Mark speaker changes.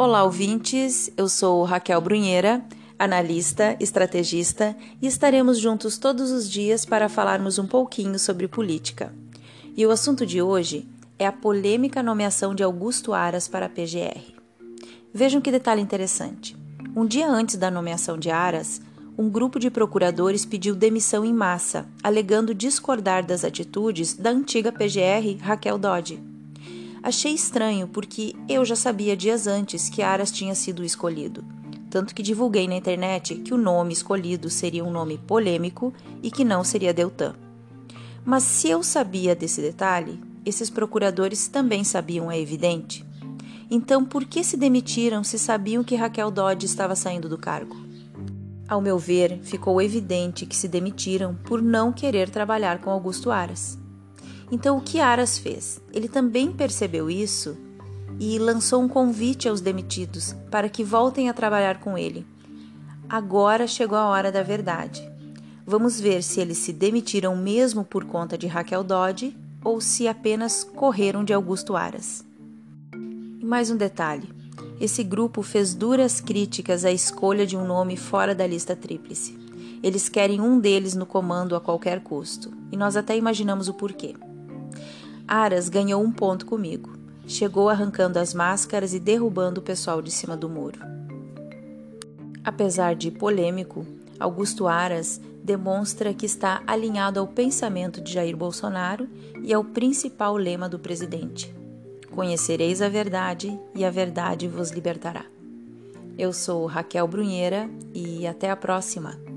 Speaker 1: Olá, ouvintes. Eu sou Raquel Brunheira, analista, estrategista, e estaremos juntos todos os dias para falarmos um pouquinho sobre política. E o assunto de hoje é a polêmica nomeação de Augusto Aras para a PGR. Vejam que detalhe interessante. Um dia antes da nomeação de Aras, um grupo de procuradores pediu demissão em massa, alegando discordar das atitudes da antiga PGR Raquel Dodge. Achei estranho porque eu já sabia dias antes que Aras tinha sido escolhido, tanto que divulguei na internet que o nome escolhido seria um nome polêmico e que não seria Deltan. Mas se eu sabia desse detalhe, esses procuradores também sabiam, é evidente. Então, por que se demitiram se sabiam que Raquel Dodge estava saindo do cargo? Ao meu ver, ficou evidente que se demitiram por não querer trabalhar com Augusto Aras. Então, o que Aras fez? Ele também percebeu isso e lançou um convite aos demitidos para que voltem a trabalhar com ele. Agora chegou a hora da verdade. Vamos ver se eles se demitiram mesmo por conta de Raquel Dodge ou se apenas correram de Augusto Aras. E mais um detalhe: esse grupo fez duras críticas à escolha de um nome fora da lista tríplice. Eles querem um deles no comando a qualquer custo, e nós até imaginamos o porquê. Aras ganhou um ponto comigo. Chegou arrancando as máscaras e derrubando o pessoal de cima do muro. Apesar de polêmico, Augusto Aras demonstra que está alinhado ao pensamento de Jair Bolsonaro e ao principal lema do presidente: Conhecereis a verdade e a verdade vos libertará. Eu sou Raquel Brunheira e até a próxima.